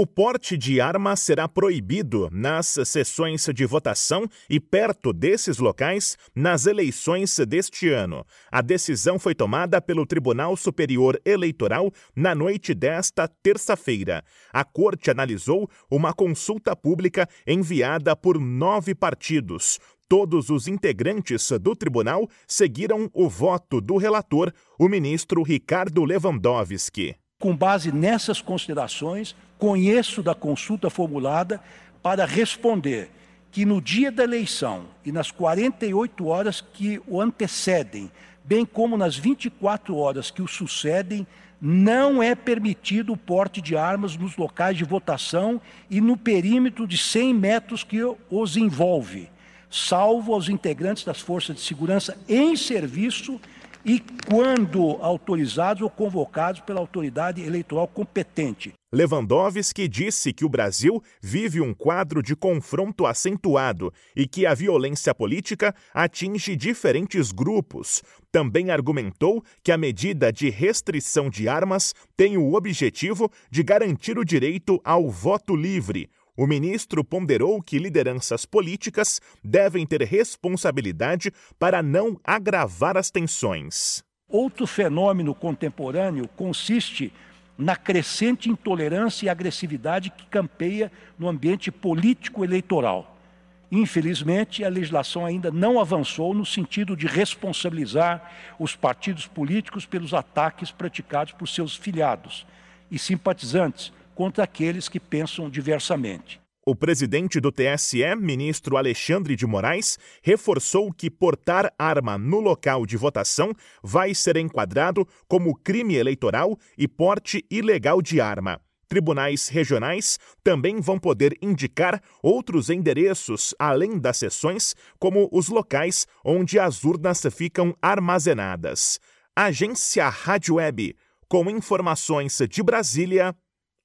O porte de arma será proibido nas sessões de votação e perto desses locais nas eleições deste ano. A decisão foi tomada pelo Tribunal Superior Eleitoral na noite desta terça-feira. A Corte analisou uma consulta pública enviada por nove partidos. Todos os integrantes do tribunal seguiram o voto do relator, o ministro Ricardo Lewandowski. Com base nessas considerações, conheço da consulta formulada para responder que no dia da eleição e nas 48 horas que o antecedem, bem como nas 24 horas que o sucedem, não é permitido o porte de armas nos locais de votação e no perímetro de 100 metros que os envolve, salvo aos integrantes das forças de segurança em serviço e quando autorizados ou convocados pela autoridade eleitoral competente. Lewandowski disse que o Brasil vive um quadro de confronto acentuado e que a violência política atinge diferentes grupos. Também argumentou que a medida de restrição de armas tem o objetivo de garantir o direito ao voto livre, o ministro ponderou que lideranças políticas devem ter responsabilidade para não agravar as tensões. Outro fenômeno contemporâneo consiste na crescente intolerância e agressividade que campeia no ambiente político eleitoral. Infelizmente, a legislação ainda não avançou no sentido de responsabilizar os partidos políticos pelos ataques praticados por seus filiados e simpatizantes contra aqueles que pensam diversamente. O presidente do TSE, ministro Alexandre de Moraes, reforçou que portar arma no local de votação vai ser enquadrado como crime eleitoral e porte ilegal de arma. Tribunais regionais também vão poder indicar outros endereços além das sessões, como os locais onde as urnas ficam armazenadas. Agência Rádio Web, com informações de Brasília.